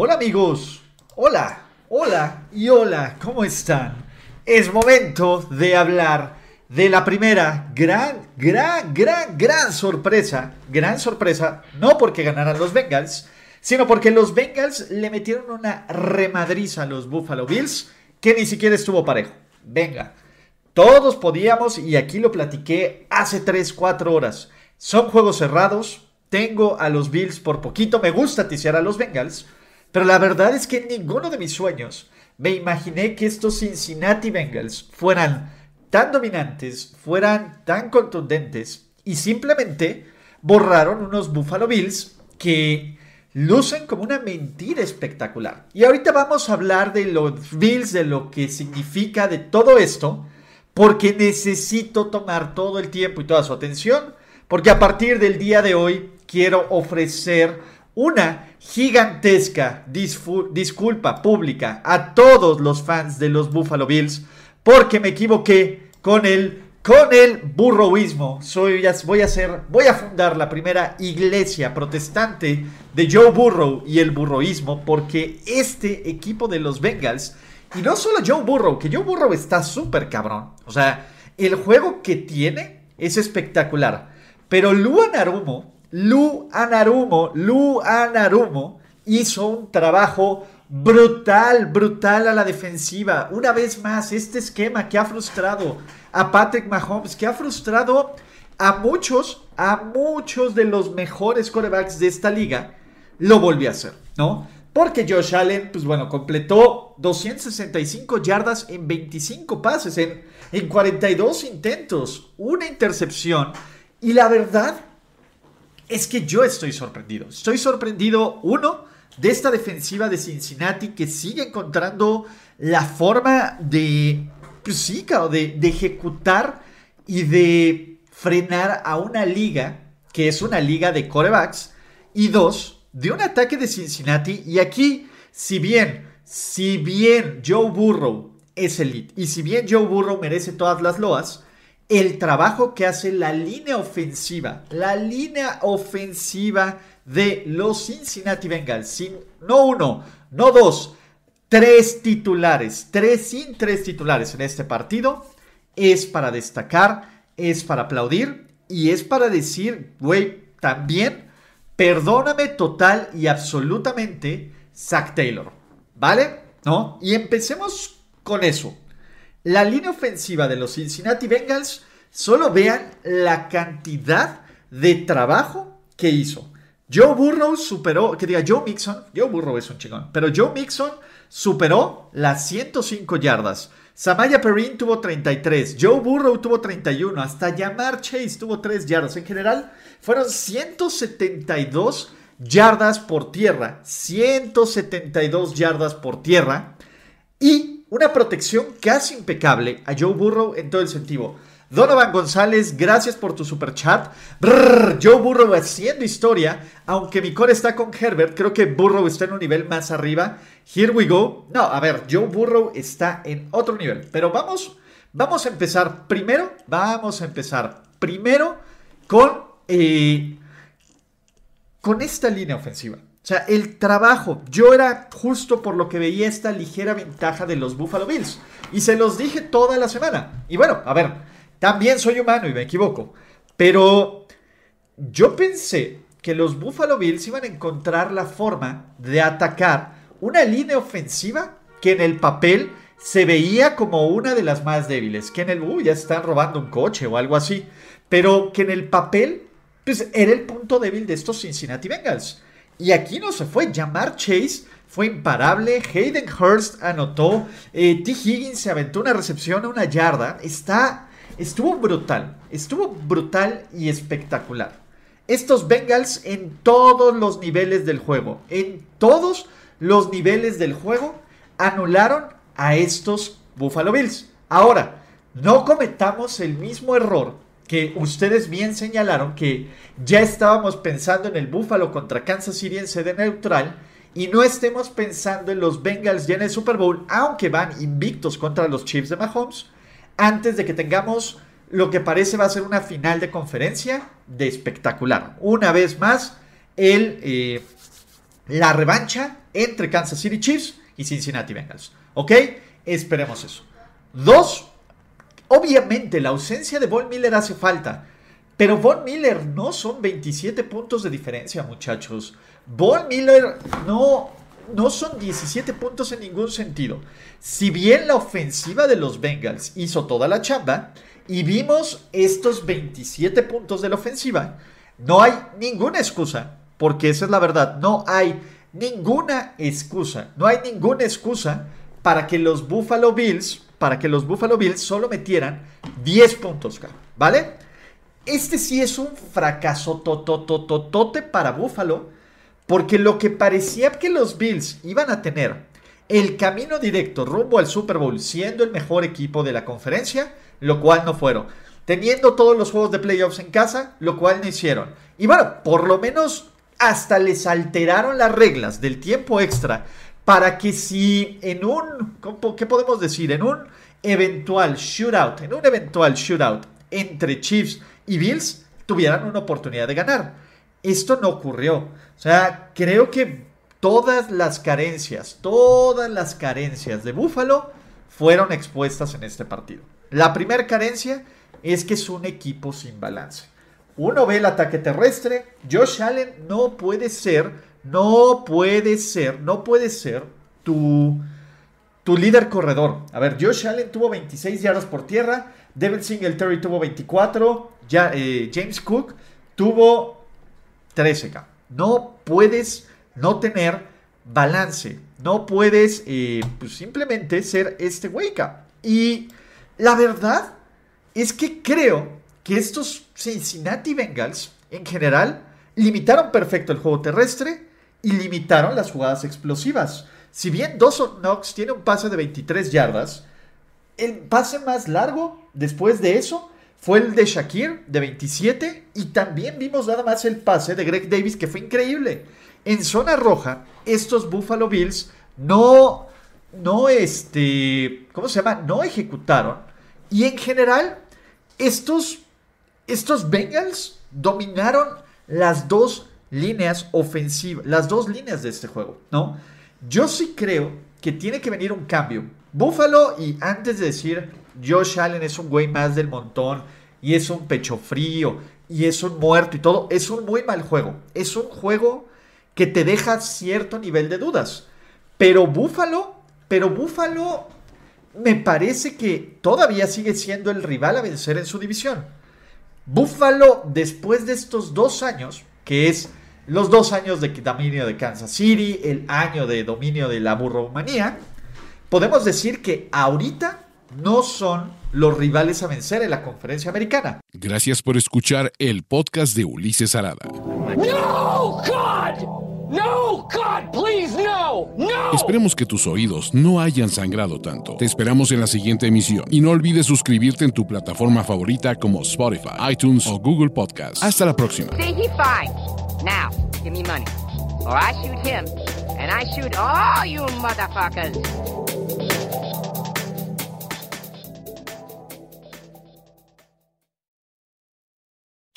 Hola amigos, hola, hola y hola, ¿cómo están? Es momento de hablar de la primera gran, gran, gran, gran sorpresa, gran sorpresa, no porque ganaran los Bengals, sino porque los Bengals le metieron una remadriza a los Buffalo Bills que ni siquiera estuvo parejo. Venga, todos podíamos y aquí lo platiqué hace 3, 4 horas. Son juegos cerrados, tengo a los Bills por poquito, me gusta ticiar a los Bengals. Pero la verdad es que en ninguno de mis sueños me imaginé que estos Cincinnati Bengals fueran tan dominantes, fueran tan contundentes y simplemente borraron unos Buffalo Bills que lucen como una mentira espectacular. Y ahorita vamos a hablar de los Bills, de lo que significa de todo esto, porque necesito tomar todo el tiempo y toda su atención, porque a partir del día de hoy quiero ofrecer una gigantesca disculpa pública a todos los fans de los Buffalo Bills porque me equivoqué con el con el burroísmo. Soy, voy a hacer, voy a fundar la primera iglesia protestante de Joe Burrow y el burroísmo porque este equipo de los Bengals y no solo Joe Burrow, que Joe Burrow está súper cabrón. O sea, el juego que tiene es espectacular. Pero Luan Arumo Lu Anarumo, Lu Anarumo hizo un trabajo brutal, brutal a la defensiva. Una vez más, este esquema que ha frustrado a Patrick Mahomes, que ha frustrado a muchos, a muchos de los mejores corebacks de esta liga, lo volvió a hacer, ¿no? Porque Josh Allen, pues bueno, completó 265 yardas en 25 pases, en, en 42 intentos, una intercepción. Y la verdad es que yo estoy sorprendido. Estoy sorprendido, uno, de esta defensiva de Cincinnati que sigue encontrando la forma de, pues sí, de, ejecutar y de frenar a una liga que es una liga de corebacks. Y dos, de un ataque de Cincinnati. Y aquí, si bien, si bien Joe Burrow es elite y si bien Joe Burrow merece todas las loas, el trabajo que hace la línea ofensiva, la línea ofensiva de los Cincinnati Bengals, no uno, no dos, tres titulares, tres sin tres titulares en este partido, es para destacar, es para aplaudir y es para decir, güey, también, perdóname total y absolutamente, Zach Taylor, ¿vale? ¿No? Y empecemos con eso. La línea ofensiva de los Cincinnati Bengals, solo vean la cantidad de trabajo que hizo. Joe Burrow superó, que diga Joe Mixon, Joe Burrow es un chingón, pero Joe Mixon superó las 105 yardas. Samaya Perrin tuvo 33, Joe Burrow tuvo 31, hasta Yamar Chase tuvo 3 yardas. En general, fueron 172 yardas por tierra, 172 yardas por tierra. Y una protección casi impecable a Joe Burrow en todo el sentido. Donovan González, gracias por tu super chat. Joe Burrow haciendo historia. Aunque mi core está con Herbert, creo que Burrow está en un nivel más arriba. Here we go. No, a ver, Joe Burrow está en otro nivel. Pero vamos, vamos a empezar primero. Vamos a empezar primero con, eh, con esta línea ofensiva. Sea, el trabajo. Yo era justo por lo que veía esta ligera ventaja de los Buffalo Bills. Y se los dije toda la semana. Y bueno, a ver, también soy humano y me equivoco. Pero yo pensé que los Buffalo Bills iban a encontrar la forma de atacar una línea ofensiva que en el papel se veía como una de las más débiles. Que en el, uy, ya están robando un coche o algo así. Pero que en el papel, pues era el punto débil de estos Cincinnati Bengals. Y aquí no se fue. Jamar Chase fue imparable. Hayden Hurst anotó. Eh, T. Higgins se aventó una recepción a una yarda. Está, estuvo brutal. Estuvo brutal y espectacular. estos Bengals en todos los niveles del juego, en todos los niveles del juego, anularon a estos Buffalo Bills. Ahora, no cometamos el mismo error que ustedes bien señalaron que ya estábamos pensando en el Buffalo contra Kansas City en sede neutral y no estemos pensando en los Bengals ya en el Super Bowl, aunque van invictos contra los Chiefs de Mahomes, antes de que tengamos lo que parece va a ser una final de conferencia de espectacular. Una vez más, el, eh, la revancha entre Kansas City Chiefs y Cincinnati Bengals. ¿Ok? Esperemos eso. Dos, Obviamente la ausencia de Von Miller hace falta. Pero Von Miller no son 27 puntos de diferencia, muchachos. Von Miller no, no son 17 puntos en ningún sentido. Si bien la ofensiva de los Bengals hizo toda la chamba y vimos estos 27 puntos de la ofensiva, no hay ninguna excusa, porque esa es la verdad, no hay ninguna excusa, no hay ninguna excusa para que los Buffalo Bills para que los Buffalo Bills solo metieran 10 puntos, ¿vale? Este sí es un fracaso totototote para Buffalo, porque lo que parecía que los Bills iban a tener el camino directo rumbo al Super Bowl siendo el mejor equipo de la conferencia, lo cual no fueron. Teniendo todos los juegos de playoffs en casa, lo cual no hicieron. Y bueno, por lo menos hasta les alteraron las reglas del tiempo extra para que si en un, ¿qué podemos decir? En un eventual shootout, en un eventual shootout entre Chiefs y Bills, tuvieran una oportunidad de ganar. Esto no ocurrió. O sea, creo que todas las carencias, todas las carencias de Buffalo fueron expuestas en este partido. La primera carencia es que es un equipo sin balance. Uno ve el ataque terrestre, Josh Allen no puede ser no puede ser, no puede ser tu, tu líder corredor. A ver, Josh Allen tuvo 26 yardas por tierra, Devin Singletary tuvo 24, ya, eh, James Cook tuvo 13. No puedes no tener balance, no puedes eh, pues simplemente ser este up. Y la verdad es que creo que estos Cincinnati Bengals en general limitaron perfecto el juego terrestre y limitaron las jugadas explosivas. Si bien Dawson Knox tiene un pase de 23 yardas, el pase más largo después de eso fue el de Shakir de 27 y también vimos nada más el pase de Greg Davis que fue increíble. En zona roja, estos Buffalo Bills no, no, este, ¿cómo se llama? No ejecutaron. Y en general, estos, estos Bengals dominaron las dos líneas ofensivas, las dos líneas de este juego, ¿no? Yo sí creo que tiene que venir un cambio. Buffalo, y antes de decir Josh Allen es un güey más del montón y es un pecho frío y es un muerto y todo, es un muy mal juego. Es un juego que te deja cierto nivel de dudas. Pero Buffalo, pero Buffalo me parece que todavía sigue siendo el rival a vencer en su división. Buffalo, después de estos dos años, que es los dos años de dominio de Kansas City, el año de dominio de la burromanía, podemos decir que ahorita no son los rivales a vencer en la conferencia americana. Gracias por escuchar el podcast de Ulises Arada. No, God! No, God, please, no, no. Esperemos que tus oídos no hayan sangrado tanto. Te esperamos en la siguiente emisión y no olvides suscribirte en tu plataforma favorita como Spotify, iTunes o Google Podcast. Hasta la próxima. Now, give me money. Or I shoot him, and I shoot all you motherfuckers.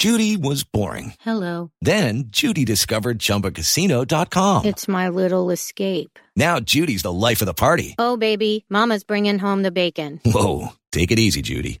Judy was boring. Hello. Then Judy discovered ChumbaCasino.com. It's my little escape. Now Judy's the life of the party. Oh, baby, mama's bringing home the bacon. Whoa, take it easy, Judy.